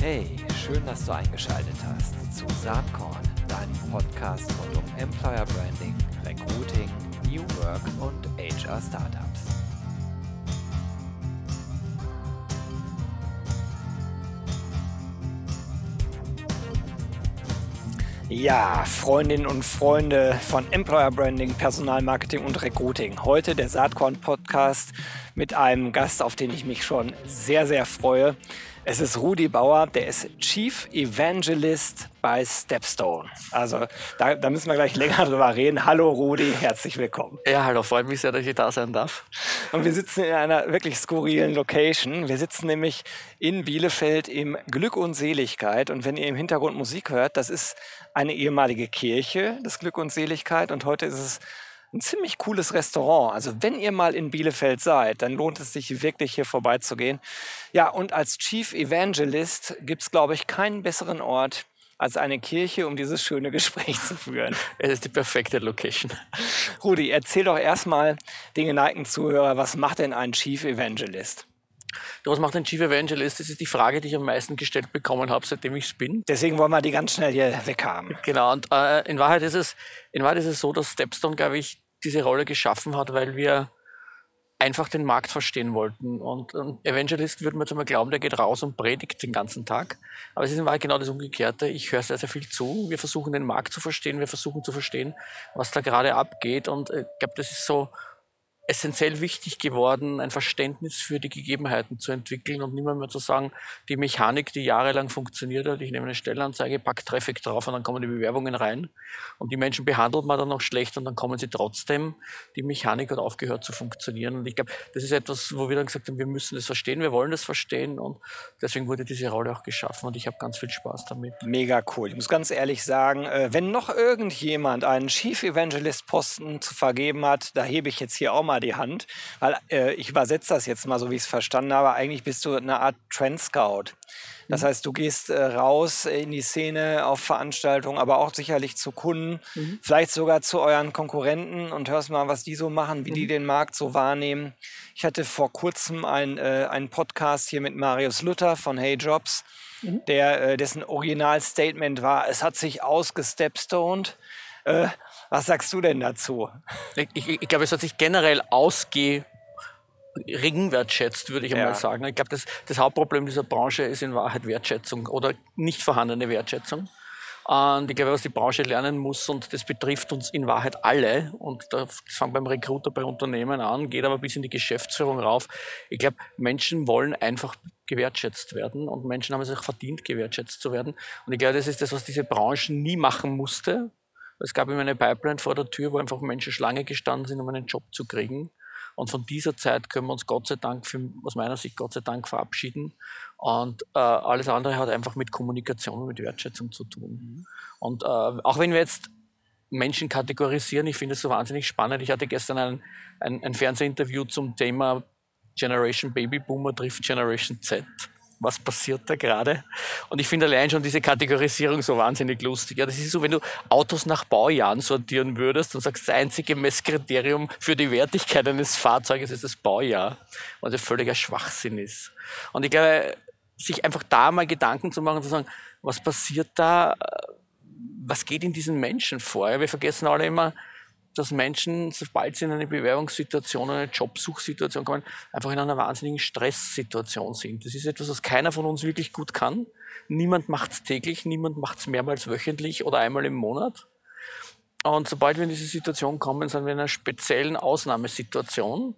Hey, schön, dass du eingeschaltet hast zu Saatkorn, deinem Podcast rund um Employer Branding, Recruiting, New Work und HR Startups. Ja, Freundinnen und Freunde von Employer Branding, Personalmarketing und Recruiting. Heute der Saatkorn Podcast mit einem Gast, auf den ich mich schon sehr, sehr freue. Es ist Rudi Bauer, der ist Chief Evangelist bei Stepstone. Also da, da, müssen wir gleich länger drüber reden. Hallo Rudi, herzlich willkommen. Ja, hallo, freut mich sehr, dass ich da sein darf. Und wir sitzen in einer wirklich skurrilen Location. Wir sitzen nämlich in Bielefeld im Glück und Seligkeit. Und wenn ihr im Hintergrund Musik hört, das ist eine ehemalige Kirche, das Glück und Seligkeit. Und heute ist es ein ziemlich cooles Restaurant. Also wenn ihr mal in Bielefeld seid, dann lohnt es sich wirklich hier vorbeizugehen. Ja, und als Chief Evangelist gibt es, glaube ich, keinen besseren Ort als eine Kirche, um dieses schöne Gespräch zu führen. Es ist die perfekte Location. Rudi, erzähl doch erstmal den geneigten Zuhörer, was macht denn ein Chief Evangelist? Was macht ein Chief Evangelist? Das ist die Frage, die ich am meisten gestellt bekommen habe, seitdem ich es bin. Deswegen wollen wir die ganz schnell hier weghaben. Genau, und äh, in, Wahrheit ist es, in Wahrheit ist es so, dass Stepstone, glaube ich, diese Rolle geschaffen hat, weil wir einfach den Markt verstehen wollten. Und ein Evangelist würde man jetzt mal glauben, der geht raus und predigt den ganzen Tag. Aber es ist in Wahrheit genau das Umgekehrte. Ich höre sehr, sehr viel zu. Wir versuchen den Markt zu verstehen. Wir versuchen zu verstehen, was da gerade abgeht. Und ich glaube, das ist so essentiell wichtig geworden, ein Verständnis für die Gegebenheiten zu entwickeln und nicht mehr, mehr zu sagen, die Mechanik, die jahrelang funktioniert hat, ich nehme eine Stellenanzeige, pack Traffic drauf und dann kommen die Bewerbungen rein und die Menschen behandelt man dann noch schlecht und dann kommen sie trotzdem. Die Mechanik hat aufgehört zu funktionieren und ich glaube, das ist etwas, wo wir dann gesagt haben, wir müssen das verstehen, wir wollen das verstehen und deswegen wurde diese Rolle auch geschaffen und ich habe ganz viel Spaß damit. Mega cool. Ich muss ganz ehrlich sagen, äh, wenn noch irgendjemand einen Chief Evangelist Posten zu vergeben hat, da hebe ich jetzt hier auch mal die Hand, weil äh, ich übersetze das jetzt mal so, wie ich es verstanden habe. Eigentlich bist du eine Art Trend Scout. Das mhm. heißt, du gehst äh, raus in die Szene auf Veranstaltungen, aber auch sicherlich zu Kunden, mhm. vielleicht sogar zu euren Konkurrenten und hörst mal, was die so machen, wie mhm. die den Markt so wahrnehmen. Ich hatte vor kurzem ein, äh, einen Podcast hier mit Marius Luther von Hey Jobs, mhm. der, äh, dessen Originalstatement war, es hat sich ausgestepstoned. Äh, was sagst du denn dazu? Ich, ich, ich glaube, es hat sich generell ausge wertschätzt, würde ich einmal ja. sagen. Ich glaube, das, das, Hauptproblem dieser Branche ist in Wahrheit Wertschätzung oder nicht vorhandene Wertschätzung. Und ich glaube, was die Branche lernen muss, und das betrifft uns in Wahrheit alle, und das fängt beim Recruiter bei Unternehmen an, geht aber bis in die Geschäftsführung rauf. Ich glaube, Menschen wollen einfach gewertschätzt werden und Menschen haben es auch verdient, gewertschätzt zu werden. Und ich glaube, das ist das, was diese Branche nie machen musste, es gab immer eine Pipeline vor der Tür, wo einfach Menschen Schlange gestanden sind, um einen Job zu kriegen. Und von dieser Zeit können wir uns Gott sei Dank, für, aus meiner Sicht Gott sei Dank verabschieden. Und äh, alles andere hat einfach mit Kommunikation und mit Wertschätzung zu tun. Mhm. Und äh, auch wenn wir jetzt Menschen kategorisieren, ich finde es so wahnsinnig spannend. Ich hatte gestern ein, ein, ein Fernsehinterview zum Thema Generation Baby Boomer trifft Generation Z was passiert da gerade? Und ich finde allein schon diese Kategorisierung so wahnsinnig lustig. Ja, das ist so, wenn du Autos nach Baujahren sortieren würdest und sagst, das einzige Messkriterium für die Wertigkeit eines Fahrzeuges ist das Baujahr, was ja völliger Schwachsinn ist. Und ich glaube, sich einfach da mal Gedanken zu machen, zu sagen, was passiert da, was geht in diesen Menschen vor? Ja, wir vergessen alle immer, dass Menschen, sobald sie in eine Bewerbungssituation, eine Jobsuchsituation kommen, einfach in einer wahnsinnigen Stresssituation sind. Das ist etwas, was keiner von uns wirklich gut kann. Niemand macht es täglich, niemand macht es mehrmals wöchentlich oder einmal im Monat. Und sobald wir in diese Situation kommen, sind wir in einer speziellen Ausnahmesituation.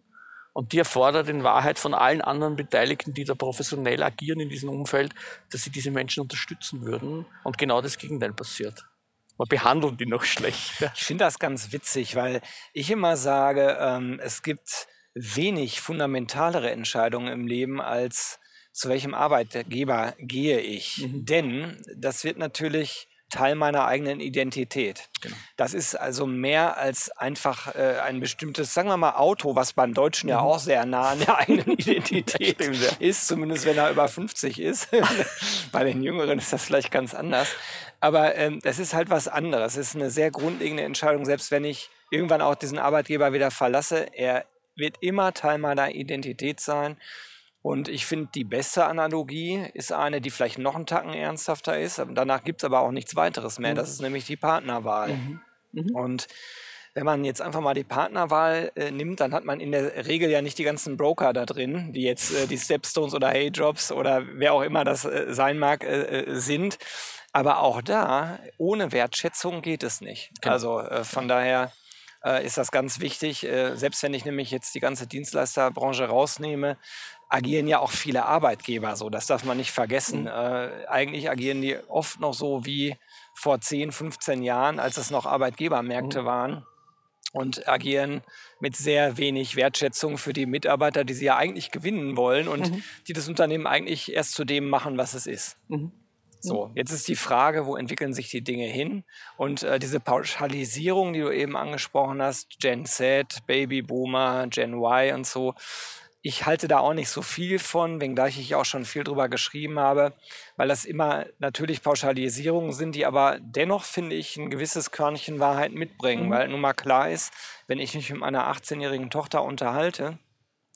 Und die erfordert in Wahrheit von allen anderen Beteiligten, die da professionell agieren in diesem Umfeld, dass sie diese Menschen unterstützen würden. Und genau das Gegenteil passiert man behandelt die noch schlechter. Ich finde das ganz witzig, weil ich immer sage, ähm, es gibt wenig fundamentalere Entscheidungen im Leben als zu welchem Arbeitgeber gehe ich. Mhm. Denn das wird natürlich Teil meiner eigenen Identität. Genau. Das ist also mehr als einfach äh, ein bestimmtes, sagen wir mal, Auto, was beim Deutschen ja mhm. auch sehr nah an der eigenen Identität ist, zumindest wenn er über 50 ist. Bei den Jüngeren ist das vielleicht ganz anders. Aber ähm, das ist halt was anderes. Es ist eine sehr grundlegende Entscheidung, selbst wenn ich irgendwann auch diesen Arbeitgeber wieder verlasse. Er wird immer Teil meiner Identität sein. Und ich finde, die beste Analogie ist eine, die vielleicht noch einen Tacken ernsthafter ist. Danach gibt es aber auch nichts weiteres mehr. Mhm. Das ist nämlich die Partnerwahl. Mhm. Mhm. Und wenn man jetzt einfach mal die Partnerwahl äh, nimmt, dann hat man in der Regel ja nicht die ganzen Broker da drin, die jetzt äh, die Stepstones oder Hey-Jobs oder wer auch immer das äh, sein mag, äh, äh, sind. Aber auch da, ohne Wertschätzung geht es nicht. Genau. Also äh, von daher ist das ganz wichtig. selbst wenn ich nämlich jetzt die ganze Dienstleisterbranche rausnehme, agieren ja auch viele Arbeitgeber so. Das darf man nicht vergessen. Mhm. eigentlich agieren die oft noch so wie vor 10, 15 Jahren, als es noch Arbeitgebermärkte mhm. waren und agieren mit sehr wenig Wertschätzung für die Mitarbeiter, die sie ja eigentlich gewinnen wollen und mhm. die das Unternehmen eigentlich erst zu dem machen, was es ist. Mhm. So, jetzt ist die Frage, wo entwickeln sich die Dinge hin? Und äh, diese Pauschalisierung, die du eben angesprochen hast, Gen Z, Baby Boomer, Gen Y und so, ich halte da auch nicht so viel von, wenngleich ich auch schon viel drüber geschrieben habe, weil das immer natürlich Pauschalisierungen sind, die aber dennoch, finde ich, ein gewisses Körnchen Wahrheit mitbringen, mhm. weil nun mal klar ist, wenn ich mich mit meiner 18-jährigen Tochter unterhalte,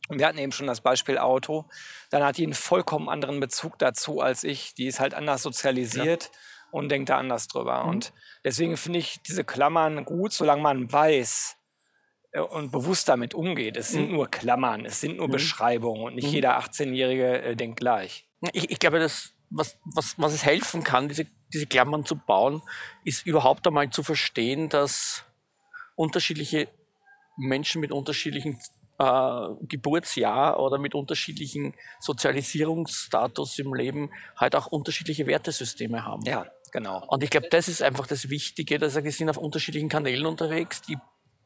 und wir hatten eben schon das Beispiel Auto, dann hat die einen vollkommen anderen Bezug dazu als ich. Die ist halt anders sozialisiert. Ja und denkt da anders drüber. Mhm. Und deswegen finde ich diese Klammern gut, solange man weiß, äh, und bewusst damit umgeht. Es sind mhm. nur Klammern, es sind nur mhm. Beschreibungen und nicht mhm. jeder 18-Jährige äh, denkt gleich. Ich, ich glaube, das, was, was, was es helfen kann, diese, diese Klammern zu bauen, ist überhaupt einmal zu verstehen, dass unterschiedliche Menschen mit unterschiedlichen äh, Geburtsjahr oder mit unterschiedlichen Sozialisierungsstatus im Leben halt auch unterschiedliche Wertesysteme haben. Ja, genau. Und ich glaube, das ist einfach das Wichtige, dass sie sind auf unterschiedlichen Kanälen unterwegs, die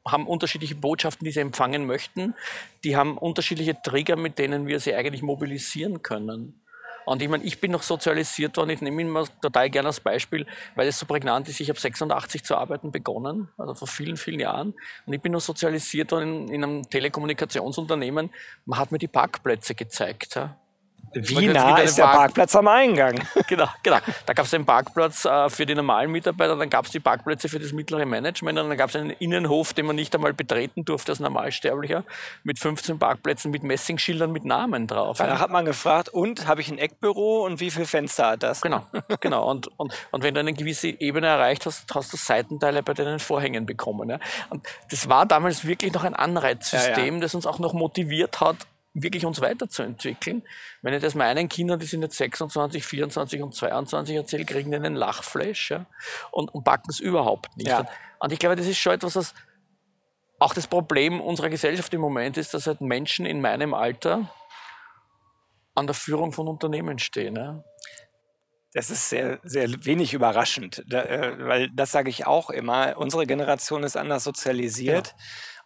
haben unterschiedliche Botschaften, die sie empfangen möchten. Die haben unterschiedliche Trigger, mit denen wir sie eigentlich mobilisieren können. Und ich meine, ich bin noch sozialisiert worden, ich nehme ihn mal total gerne als Beispiel, weil es so prägnant ist. Ich habe 86 zu arbeiten begonnen, also vor vielen, vielen Jahren. Und ich bin noch sozialisiert worden in, in einem Telekommunikationsunternehmen. Man hat mir die Parkplätze gezeigt. Ja. Wie nah ist der Park Parkplatz am Eingang? genau, genau. Da gab es den Parkplatz äh, für die normalen Mitarbeiter, dann gab es die Parkplätze für das mittlere Management und dann gab es einen Innenhof, den man nicht einmal betreten durfte als Normalsterblicher, mit 15 Parkplätzen mit Messingschildern mit Namen drauf. Da hat man gefragt, und habe ich ein Eckbüro und wie viele Fenster hat das? Genau, genau. Und, und, und wenn du eine gewisse Ebene erreicht hast, hast du Seitenteile bei deinen Vorhängen bekommen. Ja? Und das war damals wirklich noch ein Anreizsystem, ja, ja. das uns auch noch motiviert hat, wirklich uns weiterzuentwickeln. Wenn ich das meinen Kindern, die sind jetzt 26, 24 und 22 erzähle, kriegen die einen Lachflash ja, und, und packen es überhaupt nicht. Ja. Und ich glaube, das ist schon etwas, was auch das Problem unserer Gesellschaft im Moment ist, dass halt Menschen in meinem Alter an der Führung von Unternehmen stehen. Ja. Das ist sehr, sehr wenig überraschend, da, äh, weil das sage ich auch immer. Unsere Generation ist anders sozialisiert. Ja.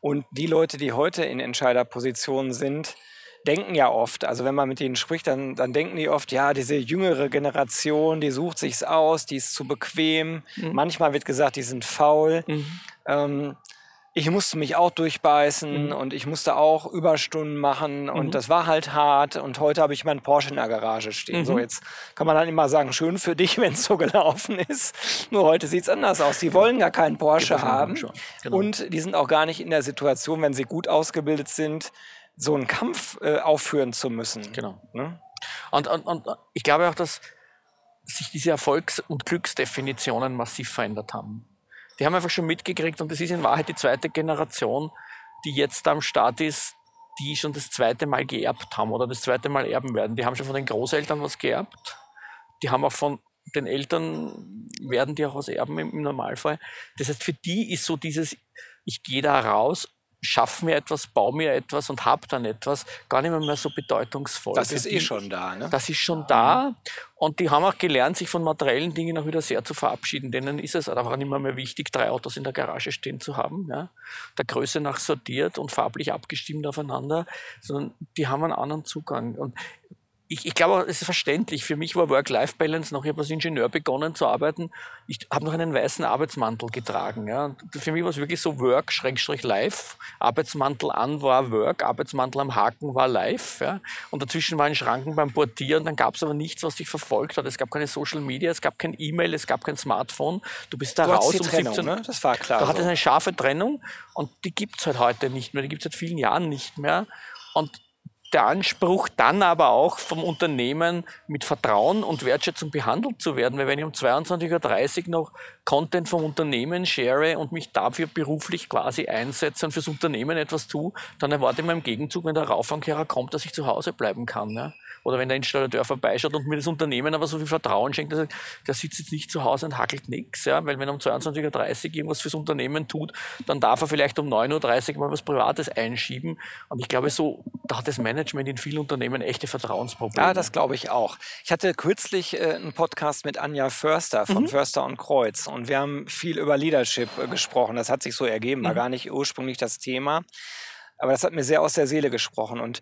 Und die Leute, die heute in Entscheiderpositionen sind, denken ja oft, also wenn man mit ihnen spricht, dann, dann denken die oft, ja, diese jüngere Generation, die sucht sich's aus, die ist zu bequem. Mhm. Manchmal wird gesagt, die sind faul. Mhm. Ähm, ich musste mich auch durchbeißen mhm. und ich musste auch Überstunden machen und mhm. das war halt hart und heute habe ich meinen Porsche in der Garage stehen. Mhm. So, jetzt kann man dann immer sagen, schön für dich, wenn es so gelaufen ist. Nur heute sieht es anders aus. Die wollen gar keinen Porsche haben genau. und die sind auch gar nicht in der Situation, wenn sie gut ausgebildet sind, so einen Kampf äh, aufführen zu müssen. Genau. Ne? Und, und, und ich glaube auch, dass sich diese Erfolgs- und Glücksdefinitionen massiv verändert haben. Die haben einfach schon mitgekriegt und das ist in Wahrheit die zweite Generation, die jetzt am Start ist, die schon das zweite Mal geerbt haben oder das zweite Mal erben werden. Die haben schon von den Großeltern was geerbt. Die haben auch von den Eltern, werden die auch was erben im, Normalfall. Das heißt, für die ist so dieses, ich gehe da raus schaffe mir etwas, baue mir etwas und habe dann etwas, gar nicht mehr, mehr so bedeutungsvoll. Das ist eh schon da, ne? Das ist schon da. Und die haben auch gelernt, sich von materiellen Dingen auch wieder sehr zu verabschieden. Denen ist es einfach nicht mehr, mehr wichtig, drei Autos in der Garage stehen zu haben, ja? der Größe nach sortiert und farblich abgestimmt aufeinander, sondern die haben einen anderen Zugang. Und ich, ich glaube, es ist verständlich. Für mich war Work-Life-Balance noch, ich habe als Ingenieur begonnen zu arbeiten. Ich habe noch einen weißen Arbeitsmantel getragen. Ja. Für mich war es wirklich so Work-Life. Arbeitsmantel an war Work, Arbeitsmantel am Haken war Life. Ja. Und dazwischen waren Schranken beim Portieren. Dann gab es aber nichts, was dich verfolgt hat. Es gab keine Social Media, es gab kein E-Mail, es gab kein Smartphone. Du bist da du raus um Trennung, 17 ne? Das war klar. Da so. hatte es eine scharfe Trennung und die gibt es halt heute nicht mehr. Die gibt es seit vielen Jahren nicht mehr. Und der Anspruch dann aber auch vom Unternehmen mit Vertrauen und Wertschätzung behandelt zu werden. Weil wenn ich um 22.30 Uhr noch Content vom Unternehmen share und mich dafür beruflich quasi einsetze und fürs Unternehmen etwas tue, dann erwarte ich mir im Gegenzug, wenn der Raufangkehrer kommt, dass ich zu Hause bleiben kann. Ja? Oder wenn der Installateur vorbeischaut und mir das Unternehmen aber so viel Vertrauen schenkt, dass er, der sitzt jetzt nicht zu Hause und hackelt nichts. Ja? Weil wenn er um 22.30 Uhr irgendwas fürs Unternehmen tut, dann darf er vielleicht um 9.30 Uhr mal was Privates einschieben. Und ich glaube, so, da hat das Management in vielen Unternehmen echte Vertrauensprobleme. Ja, das glaube ich auch. Ich hatte kürzlich äh, einen Podcast mit Anja Förster von mhm. Förster und Kreuz und wir haben viel über Leadership äh, gesprochen. Das hat sich so ergeben, war mhm. gar nicht ursprünglich das Thema. Aber das hat mir sehr aus der Seele gesprochen. Und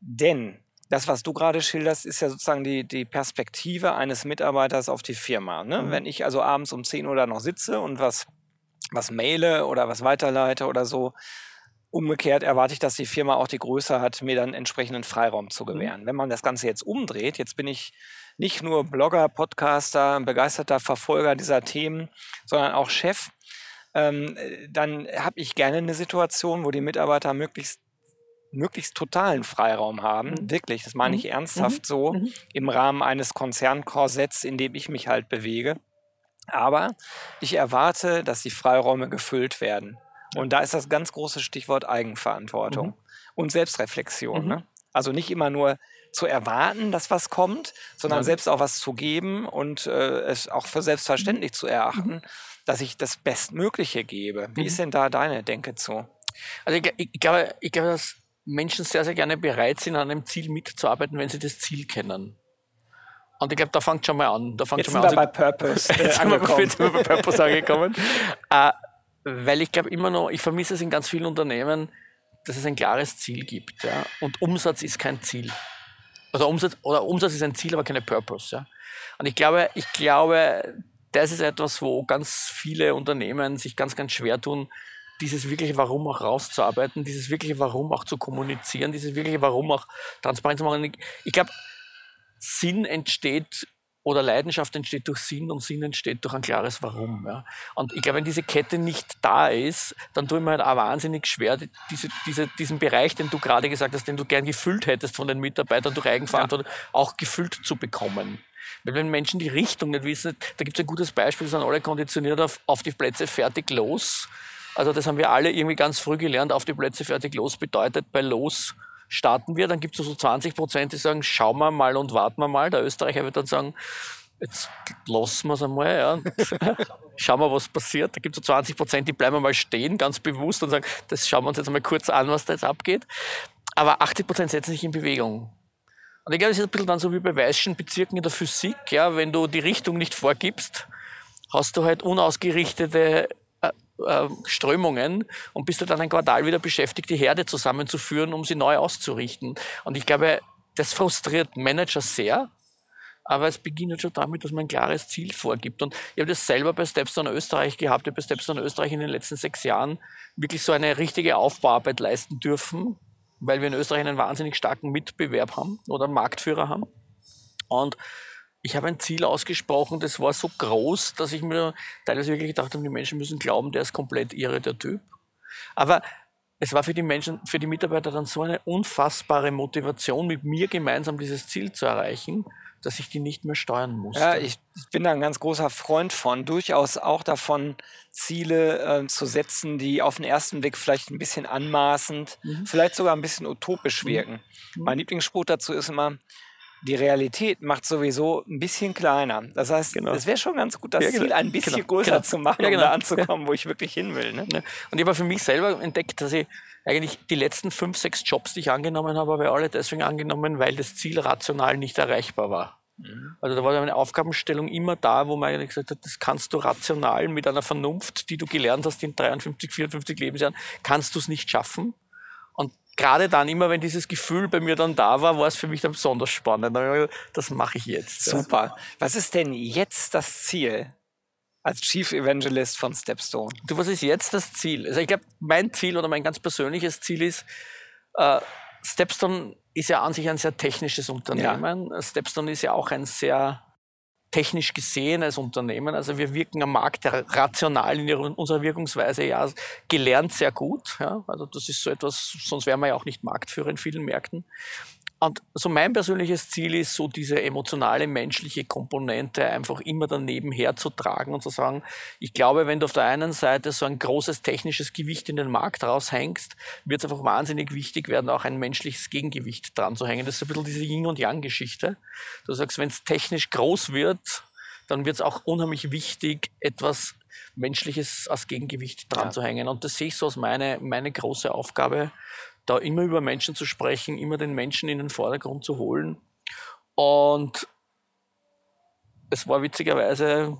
denn das, was du gerade schilderst, ist ja sozusagen die, die Perspektive eines Mitarbeiters auf die Firma. Ne? Mhm. Wenn ich also abends um 10 Uhr da noch sitze und was, was maile oder was weiterleite oder so, umgekehrt erwarte ich, dass die Firma auch die Größe hat, mir dann entsprechenden Freiraum zu mhm. gewähren. Mhm. Wenn man das Ganze jetzt umdreht, jetzt bin ich nicht nur Blogger, Podcaster, begeisterter Verfolger dieser Themen, sondern auch Chef, ähm, dann habe ich gerne eine Situation, wo die Mitarbeiter möglichst möglichst totalen Freiraum haben. Mhm. Wirklich, das meine ich mhm. ernsthaft mhm. so, mhm. im Rahmen eines Konzernkorsetts, in dem ich mich halt bewege. Aber ich erwarte, dass die Freiräume gefüllt werden. Und da ist das ganz große Stichwort Eigenverantwortung mhm. und Selbstreflexion. Mhm. Ne? Also nicht immer nur zu erwarten, dass was kommt, sondern selbst auch was zu geben und äh, es auch für selbstverständlich zu erachten, dass ich das Bestmögliche gebe. Wie ist denn da deine Denke zu? Also ich, ich, glaube, ich glaube, dass Menschen sehr, sehr gerne bereit sind, an einem Ziel mitzuarbeiten, wenn sie das Ziel kennen. Und ich glaube, da fängt schon mal an. Da fängt jetzt schon mal sind an. wir bei Purpose äh, jetzt angekommen. Jetzt sind wir bei Purpose angekommen. äh, weil ich glaube immer noch, ich vermisse es in ganz vielen Unternehmen, dass es ein klares Ziel gibt. Ja? Und Umsatz ist kein Ziel. Also Umsatz, oder Umsatz ist ein Ziel, aber keine Purpose. Ja? Und ich glaube, ich glaube, das ist etwas, wo ganz viele Unternehmen sich ganz, ganz schwer tun, dieses wirkliche Warum auch rauszuarbeiten, dieses wirkliche Warum auch zu kommunizieren, dieses wirkliche Warum auch transparent zu machen. Ich, ich glaube, Sinn entsteht oder Leidenschaft entsteht durch Sinn und Sinn entsteht durch ein klares Warum. Ja. Und ich glaube, wenn diese Kette nicht da ist, dann tue ich mir halt auch wahnsinnig schwer, diese, diese, diesen Bereich, den du gerade gesagt hast, den du gern gefüllt hättest von den Mitarbeitern durch Eigenverantwortung, ja. auch gefüllt zu bekommen. Weil wenn Menschen die Richtung nicht wissen, da gibt es ein gutes Beispiel, sind alle konditioniert auf, auf die Plätze fertig los. Also das haben wir alle irgendwie ganz früh gelernt. Auf die Plätze fertig los bedeutet, bei los starten wir. Dann gibt es so 20 Prozent, die sagen, schauen wir mal und warten wir mal. Der Österreicher wird dann sagen, jetzt lassen wir es einmal. Ja. schauen wir, was passiert. Da gibt es so 20 Prozent, die bleiben mal stehen, ganz bewusst und sagen, das schauen wir uns jetzt einmal kurz an, was da jetzt abgeht. Aber 80 Prozent setzen sich in Bewegung. Und ich glaube, das ist ein bisschen dann so wie bei weißen Bezirken in der Physik. Ja, wenn du die Richtung nicht vorgibst, hast du halt unausgerichtete Strömungen und bist du dann ein Quartal wieder beschäftigt, die Herde zusammenzuführen, um sie neu auszurichten. Und ich glaube, das frustriert Manager sehr, aber es beginnt schon damit, dass man ein klares Ziel vorgibt. Und ich habe das selber bei Stepstone Österreich gehabt. Ich habe bei Stepstone Österreich in den letzten sechs Jahren wirklich so eine richtige Aufbauarbeit leisten dürfen, weil wir in Österreich einen wahnsinnig starken Mitbewerb haben oder Marktführer haben. Und ich habe ein Ziel ausgesprochen, das war so groß, dass ich mir teilweise wirklich gedacht habe, die Menschen müssen glauben, der ist komplett irre, der Typ. Aber es war für die Menschen, für die Mitarbeiter dann so eine unfassbare Motivation, mit mir gemeinsam dieses Ziel zu erreichen, dass ich die nicht mehr steuern musste. Ja, ich, bin da ein ganz großer Freund von, durchaus auch davon, Ziele äh, zu setzen, die auf den ersten Blick vielleicht ein bisschen anmaßend, mhm. vielleicht sogar ein bisschen utopisch mhm. wirken. Mhm. Mein Lieblingsspruch dazu ist immer, die Realität macht sowieso ein bisschen kleiner. Das heißt, genau. es wäre schon ganz gut, das ja, genau. Ziel ein bisschen genau. größer genau. zu machen, ja, genau. um da anzukommen, wo ich wirklich hin will. Ne? Und ich habe für mich selber entdeckt, dass ich eigentlich die letzten fünf, sechs Jobs, die ich angenommen habe, habe ich alle deswegen angenommen, weil das Ziel rational nicht erreichbar war. Mhm. Also da war eine Aufgabenstellung immer da, wo man eigentlich gesagt hat, das kannst du rational mit einer Vernunft, die du gelernt hast in 53, 54 Lebensjahren, kannst du es nicht schaffen gerade dann immer, wenn dieses Gefühl bei mir dann da war, war es für mich dann besonders spannend. Das mache ich jetzt. Super. Was ist denn jetzt das Ziel als Chief Evangelist von Stepstone? Du, was ist jetzt das Ziel? Also ich glaube, mein Ziel oder mein ganz persönliches Ziel ist, äh, Stepstone ist ja an sich ein sehr technisches Unternehmen. Ja. Stepstone ist ja auch ein sehr technisch gesehen als Unternehmen. Also wir wirken am Markt rational in unserer Wirkungsweise ja gelernt sehr gut. Ja. Also das ist so etwas, sonst wären wir ja auch nicht Marktführer in vielen Märkten. Und so mein persönliches Ziel ist, so diese emotionale, menschliche Komponente einfach immer daneben herzutragen und zu sagen, ich glaube, wenn du auf der einen Seite so ein großes technisches Gewicht in den Markt raushängst, wird es einfach wahnsinnig wichtig werden, auch ein menschliches Gegengewicht dran zu hängen. Das ist ein bisschen diese Yin- und Yang-Geschichte. Du sagst, wenn es technisch groß wird, dann wird es auch unheimlich wichtig, etwas Menschliches als Gegengewicht dran ja. zu hängen. Und das sehe ich so als meine, meine große Aufgabe, da immer über Menschen zu sprechen, immer den Menschen in den Vordergrund zu holen. Und es war witzigerweise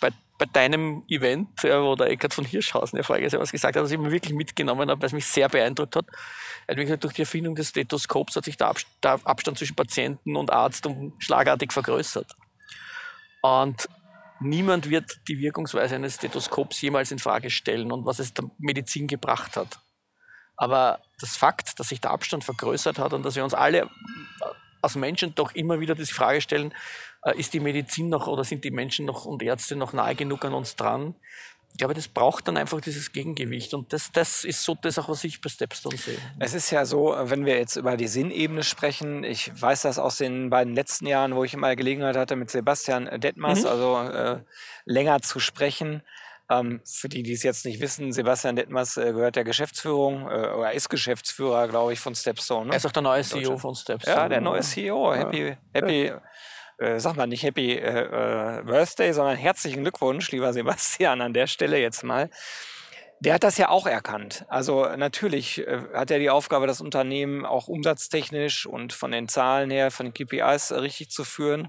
bei, bei deinem Event, ja, wo der Eckart von Hirschhausen ja Jahr was gesagt hat, dass ich mir wirklich mitgenommen habe, weil es mich sehr beeindruckt hat. Er durch die Erfindung des Stethoskops hat sich der, Abstand zwischen Patienten und Arzt um schlagartig vergrößert. Und niemand wird die Wirkungsweise eines Stethoskops jemals in Frage stellen und was es der Medizin gebracht hat. Aber das Fakt, dass sich der Abstand vergrößert hat und dass wir uns alle als Menschen doch immer wieder die Frage stellen, äh, ist die Medizin noch oder sind die Menschen noch und Ärzte noch nahe genug an uns dran? Ich glaube, das braucht dann einfach dieses Gegengewicht. Und das, das ist so das auch, was ich bei Stepstone sehe. Es ist ja so, wenn wir jetzt über die Sinnebene sprechen, ich weiß das aus den beiden letzten Jahren, wo ich immer Gelegenheit hatte, mit Sebastian Detmers, mhm. also äh, länger zu sprechen. Ähm, für die, die es jetzt nicht wissen, Sebastian Detmers äh, gehört der Geschäftsführung äh, oder ist Geschäftsführer, glaube ich, von Stepstone. Ne? Er ist auch der neue CEO von Stepstone. Ja, der neue CEO. Happy, happy, äh, sag mal nicht Happy äh, äh, Birthday, sondern herzlichen Glückwunsch, lieber Sebastian, an der Stelle jetzt mal. Der hat das ja auch erkannt. Also natürlich äh, hat er die Aufgabe, das Unternehmen auch umsatztechnisch und von den Zahlen her, von den KPIs richtig zu führen.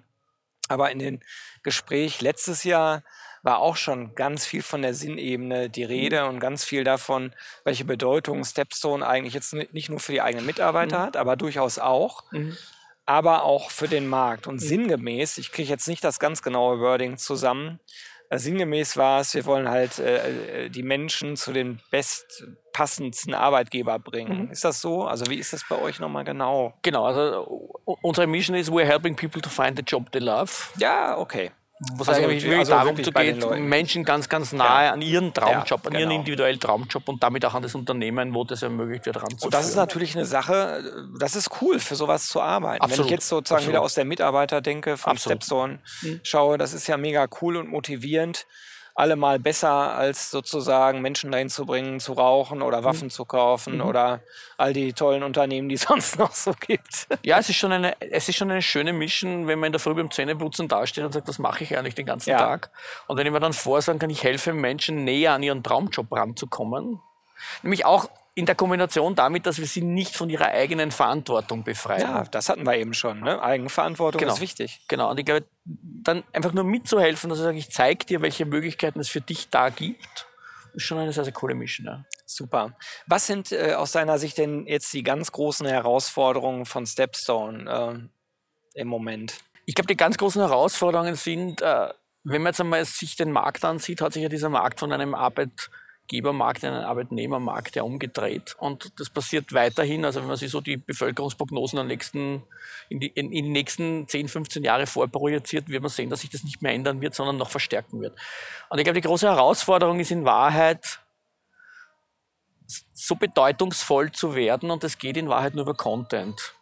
Aber in dem Gespräch letztes Jahr war auch schon ganz viel von der Sinnebene die Rede mhm. und ganz viel davon, welche Bedeutung Stepstone eigentlich jetzt nicht nur für die eigenen Mitarbeiter mhm. hat, aber durchaus auch, mhm. aber auch für den Markt. Und mhm. sinngemäß, ich kriege jetzt nicht das ganz genaue Wording zusammen, äh, sinngemäß war es, wir wollen halt äh, äh, die Menschen zu den bestpassendsten Arbeitgeber bringen. Mhm. Ist das so? Also wie ist das bei euch nochmal genau? Genau, also unsere Mission ist, we're helping people to find the job they love. Ja, okay was also eigentlich wirklich also darum wirklich geht, Menschen ganz, ganz nahe ja. an ihren Traumjob, an ihren genau. individuellen Traumjob und damit auch an das Unternehmen, wo das ermöglicht wird, ranzuführen. Und das ist natürlich eine Sache, das ist cool, für sowas zu arbeiten. Absolut. Wenn ich jetzt sozusagen Absolut. wieder aus der Mitarbeiter denke, von Absolut. Stepstone mhm. schaue, das ist ja mega cool und motivierend allemal besser, als sozusagen Menschen dahin zu bringen, zu rauchen oder Waffen mhm. zu kaufen mhm. oder all die tollen Unternehmen, die es sonst noch so gibt. Ja, es ist schon eine, es ist schon eine schöne Mission, wenn man in der Früh beim Zähneputzen dasteht und sagt, das mache ich eigentlich den ganzen ja. Tag. Und wenn ich mir dann vorsagen kann, ich helfe Menschen näher an ihren Traumjob ranzukommen. Nämlich auch in der Kombination damit, dass wir sie nicht von ihrer eigenen Verantwortung befreien. Ja, das hatten wir eben schon. Ne? Eigenverantwortung genau. ist wichtig. Genau. Und ich glaube, dann einfach nur mitzuhelfen, dass ich sage, ich zeige dir, welche Möglichkeiten es für dich da gibt, ist schon eine sehr, sehr coole Mission. Ja. Super. Was sind äh, aus deiner Sicht denn jetzt die ganz großen Herausforderungen von Stepstone äh, im Moment? Ich glaube, die ganz großen Herausforderungen sind, äh, wenn man jetzt einmal sich den Markt ansieht, hat sich ja dieser Markt von einem Arbeit Arbeitgebermarkt in einen Arbeitnehmermarkt ja umgedreht. Und das passiert weiterhin. Also wenn man sich so die Bevölkerungsprognosen in, nächsten, in, die, in, in den nächsten 10, 15 Jahre vorprojiziert, wird man sehen, dass sich das nicht mehr ändern wird, sondern noch verstärken wird. Und ich glaube, die große Herausforderung ist in Wahrheit, so bedeutungsvoll zu werden und das geht in Wahrheit nur über Content.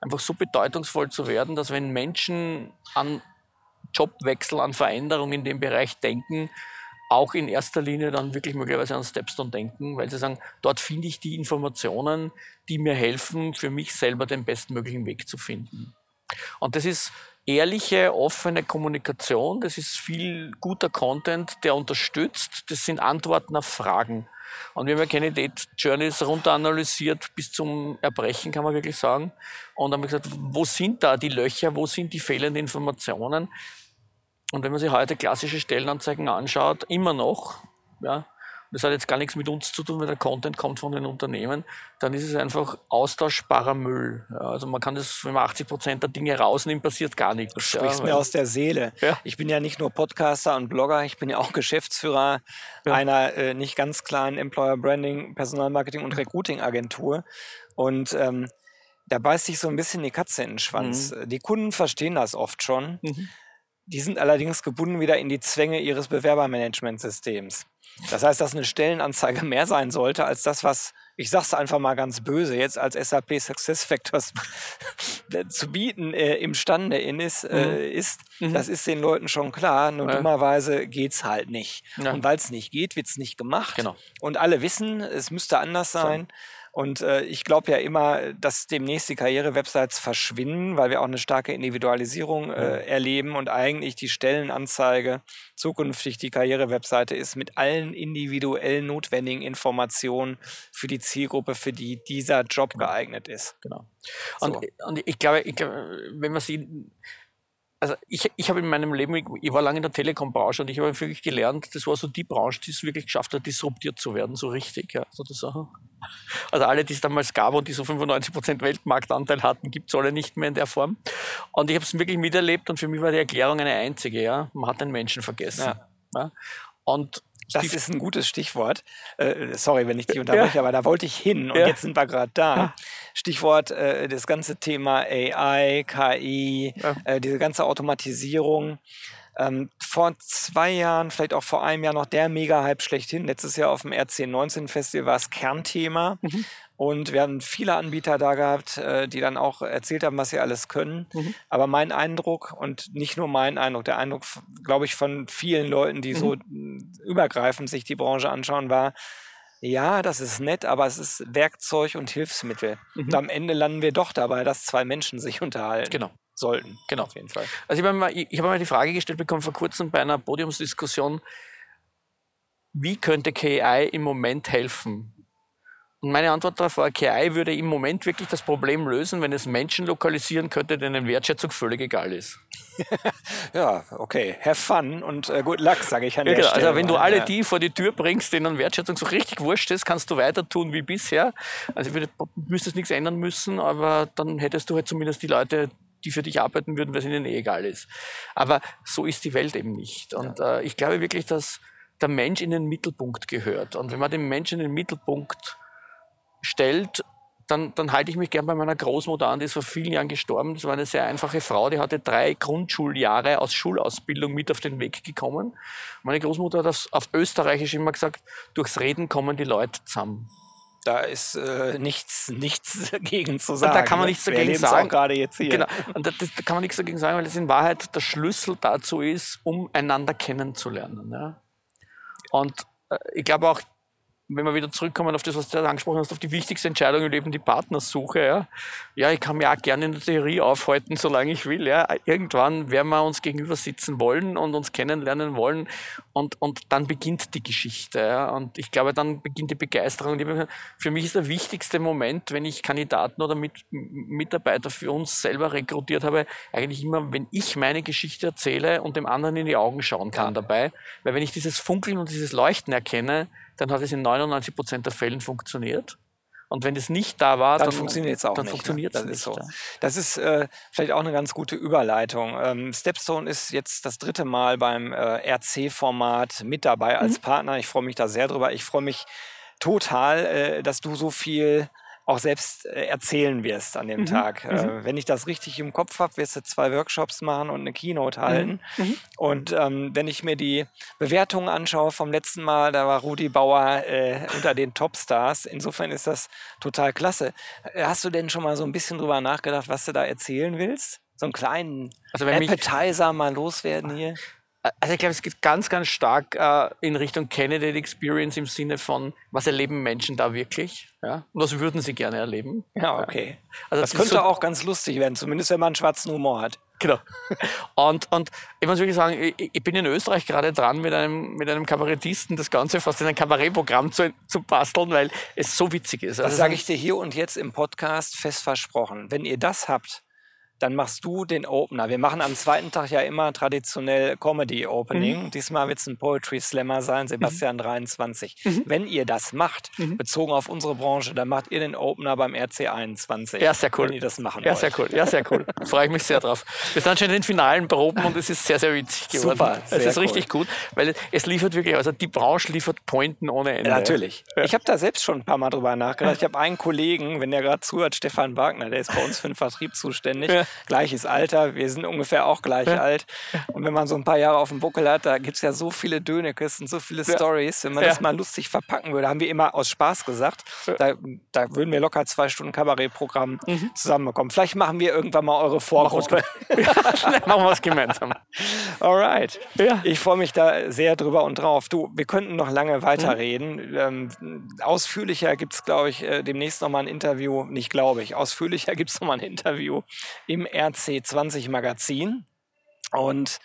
Einfach so bedeutungsvoll zu werden, dass wenn Menschen an Jobwechsel, an Veränderungen in dem Bereich denken, auch in erster Linie dann wirklich möglicherweise an Stepstone denken, weil sie sagen, dort finde ich die Informationen, die mir helfen, für mich selber den bestmöglichen Weg zu finden. Und das ist ehrliche, offene Kommunikation, das ist viel guter Content, der unterstützt, das sind Antworten auf Fragen. Und wir haben ja Candidate Journeys runter analysiert bis zum Erbrechen, kann man wirklich sagen. Und haben gesagt, wo sind da die Löcher, wo sind die fehlenden Informationen? Und wenn man sich heute klassische Stellenanzeigen anschaut, immer noch, ja, das hat jetzt gar nichts mit uns zu tun, weil der Content kommt von den Unternehmen, dann ist es einfach austauschbarer Müll. Ja, also man kann das, wenn man 80 Prozent der Dinge rausnimmt, passiert gar nichts. Du sprichst ja, mir aus der Seele. Ja. Ich bin ja nicht nur Podcaster und Blogger, ich bin ja auch Geschäftsführer einer äh, nicht ganz kleinen Employer Branding, Personalmarketing und Recruiting Agentur. Und ähm, da beißt sich so ein bisschen die Katze in den Schwanz. Mhm. Die Kunden verstehen das oft schon. Mhm. Die sind allerdings gebunden wieder in die Zwänge ihres Bewerbermanagementsystems. Das heißt, dass eine Stellenanzeige mehr sein sollte als das, was, ich sag's einfach mal ganz böse, jetzt als SAP Success Factors zu bieten äh, imstande in ist, äh, ist. Mhm. Das ist den Leuten schon klar. Nur Ja. dummerweise geht's halt nicht. Ja. Und weil es nicht geht, wird's nicht gemacht. Genau. Und alle wissen, es müsste anders sein. Und äh, ich glaube ja immer, dass demnächst die Karriere-Websites verschwinden, weil wir auch eine starke Individualisierung äh, erleben und eigentlich die Stellenanzeige zukünftig die Karriere-Webseite ist mit allen individuell notwendigen Informationen für die Zielgruppe, für die dieser Job geeignet ist. Genau. So. Und, und ich glaube, ich glaube, wenn man sieht, also ich, ich habe in meinem Leben, ich, war lange in der Telekom-Branche und ich habe wirklich gelernt, das war so die Branche, die es wirklich geschafft hat, disruptiert zu werden, so richtig. Ja, sozusagen. Also alle, die es damals gab und die so 95% Weltmarktanteil hatten, gibt es alle nicht mehr in der Form. Und ich habe es wirklich miterlebt und für mich war die Erklärung eine einzige, ja. Man hat den Menschen vergessen. Ja. Ja. Und Das ist ein gutes Stichwort. Äh, sorry, wenn ich dich unterbreche, aber da wollte ich hin und Ja. jetzt sind wir gerade da. Stichwort äh, das ganze Thema AI, KI, Ja. äh, diese ganze Automatisierung. Ähm, vor zwei Jahren, vielleicht auch vor einem Jahr noch der Mega-Hype schlechthin. Letztes Jahr auf dem RC19-Festival war es Kernthema. Mhm. Und wir haben viele Anbieter da gehabt, äh, die dann auch erzählt haben, was sie alles können. Mhm. Aber mein Eindruck und nicht nur mein Eindruck, der Eindruck, glaube ich, von vielen Leuten, die so Mhm. mh, übergreifend sich die Branche anschauen, war, ja, das ist nett, aber es ist Werkzeug und Hilfsmittel. Und am Ende landen wir doch dabei, dass zwei Menschen sich unterhalten Mhm. Genau. Sollten. Genau. Auf jeden Fall. Also ich habe mal, ich, habe mal die Frage gestellt bekommen vor kurzem bei einer Podiumsdiskussion, wie könnte KI im Moment helfen? Und meine Antwort darauf war, KI würde im Moment wirklich das Problem lösen, wenn es Menschen lokalisieren könnte, denen Wertschätzung völlig egal ist. Ja, okay. Have fun und äh, good luck, sage ich an der genau. Stelle. Also wenn du alle Ja. die vor die Tür bringst, denen Wertschätzung so richtig wurscht ist, kannst du weiter tun wie bisher. Also würde, müsstest nichts ändern müssen, aber dann hättest du halt zumindest die Leute, die für dich arbeiten würden, weil es ihnen eh egal ist. Aber so ist die Welt eben nicht. Und äh, ich glaube wirklich, dass der Mensch in den Mittelpunkt gehört. Und wenn man den Menschen in den Mittelpunkt stellt, dann, dann halte ich mich gern bei meiner Großmutter an, die ist vor vielen Jahren gestorben. Das war eine sehr einfache Frau, die hatte drei Grundschuljahre aus Schulausbildung mit auf den Weg gekommen. Meine Großmutter hat das auf Österreichisch immer gesagt, durchs Reden kommen die Leute zusammen. Da ist äh, nichts, nichts dagegen zu sagen. da kann man ne? nichts dagegen sagen. Auch gerade jetzt hier. Genau. Und da, das, da kann man nichts dagegen sagen, weil es in Wahrheit der Schlüssel dazu ist, um einander kennenzulernen. Ja? Und äh, ich glaube auch, wenn wir wieder zurückkommen auf das, was du angesprochen hast, auf die wichtigste Entscheidung im Leben, die Partnersuche. Ja, ja ich kann mir auch gerne in der Theorie aufhalten, solange ich will. Ja. Irgendwann werden wir uns gegenüber sitzen wollen und uns kennenlernen wollen und, und dann beginnt die Geschichte. Ja. Und ich glaube, dann beginnt die Begeisterung. Für mich ist der wichtigste Moment, wenn ich Kandidaten oder mit, Mitarbeiter für uns selber rekrutiert habe, eigentlich immer, wenn ich meine Geschichte erzähle und dem anderen in die Augen schauen kann dabei. Weil wenn ich dieses Funkeln und dieses Leuchten erkenne, dann hat es in 99 Prozent der Fällen funktioniert. Und wenn es nicht da war, dann, dann, funktioniert es auch dann nicht. funktioniert ne? es Das nicht. ist so. ja. Das ist äh, vielleicht auch eine ganz gute Überleitung. Ähm, Stepstone ist jetzt das dritte Mal beim äh, RC-Format mit dabei Mhm. als Partner. Ich freue mich da sehr drüber. Ich freue mich total, äh, dass du so viel auch selbst äh, erzählen wirst an dem Mhm. Tag. Äh, wenn ich das richtig im Kopf habe, wirst du zwei Workshops machen und eine Keynote halten. Mhm. Und ähm, wenn ich mir die Bewertungen anschaue vom letzten Mal, da war Rudi Bauer äh, unter den Topstars. Insofern ist das total klasse. Äh, Hast du denn schon mal so ein bisschen drüber nachgedacht, was du da erzählen willst? So einen kleinen Also wenn mich, Appetizer mal loswerden hier? Also ich glaube, es geht ganz, ganz stark äh, in Richtung Candidate Experience im Sinne von, was erleben Menschen da wirklich? Ja? Und was würden sie gerne erleben? Ja, okay. Also Das ist könnte so- auch ganz lustig werden, zumindest wenn man einen schwarzen Humor hat. Genau. Und, und ich muss wirklich sagen, ich, ich bin in Österreich gerade dran, mit einem, mit einem Kabarettisten das Ganze fast in ein Kabarettprogramm zu, zu basteln, weil es so witzig ist. Das Also sage ich dir hier und jetzt im Podcast fest versprochen. Wenn ihr das habt, dann machst du den Opener. Wir machen am zweiten Tag ja immer traditionell Comedy Opening. Mhm. Diesmal wird es ein Poetry Slammer sein, Sebastian 23. Mhm. Wenn ihr das macht, bezogen auf unsere Branche, dann macht ihr den Opener beim RC 21. Ja, sehr cool. Wenn ihr das machen Ja, wollt. sehr cool. Ja, sehr cool. Freue ich mich sehr drauf. Wir sind schon in den finalen Proben und es ist sehr, sehr witzig geworden. Super, es ist richtig gut, weil es liefert wirklich, also die Branche liefert Pointen ohne Ende. Ja, natürlich. Ich habe da selbst schon ein paar Mal drüber nachgedacht. Ich habe einen Kollegen, wenn der gerade zuhört, Stefan Wagner, der ist bei uns für den Vertrieb zuständig. Ja. Gleiches Alter, wir sind ungefähr auch gleich alt. Und wenn man so ein paar Jahre auf dem Buckel hat, da gibt es ja so viele Dönekes und so viele Stories. Wenn man Ja. das mal lustig verpacken würde, haben wir immer aus Spaß gesagt, da, da würden wir locker zwei Stunden Kabarettprogramm Mhm. zusammenbekommen. Vielleicht machen wir irgendwann mal eure Vorgruppe. Machen wir es gemeinsam. Alright. Ja. Ich freue mich da sehr drüber und drauf. Du, wir könnten noch lange weiterreden. Ähm, ausführlicher gibt es, glaube ich, äh, demnächst nochmal ein Interview. Nicht glaube ich, ausführlicher gibt es nochmal ein Interview im RC20 Magazin. Und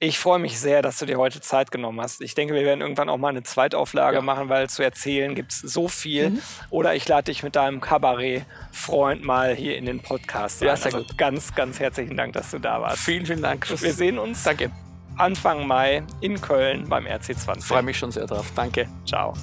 ich freue mich sehr, dass du dir heute Zeit genommen hast. Ich denke, wir werden irgendwann auch mal eine Zweitauflage Ja. machen, weil zu erzählen gibt es so viel. Oder ich lade dich mit deinem Kabarett-Freund mal hier in den Podcast Ja, ein. sehr Also ganz, ganz herzlichen Dank, dass du da warst. Vielen, vielen Dank. Wir sehen uns Danke. Anfang Mai in Köln beim RC20. Freue mich schon sehr drauf. Danke. Ciao.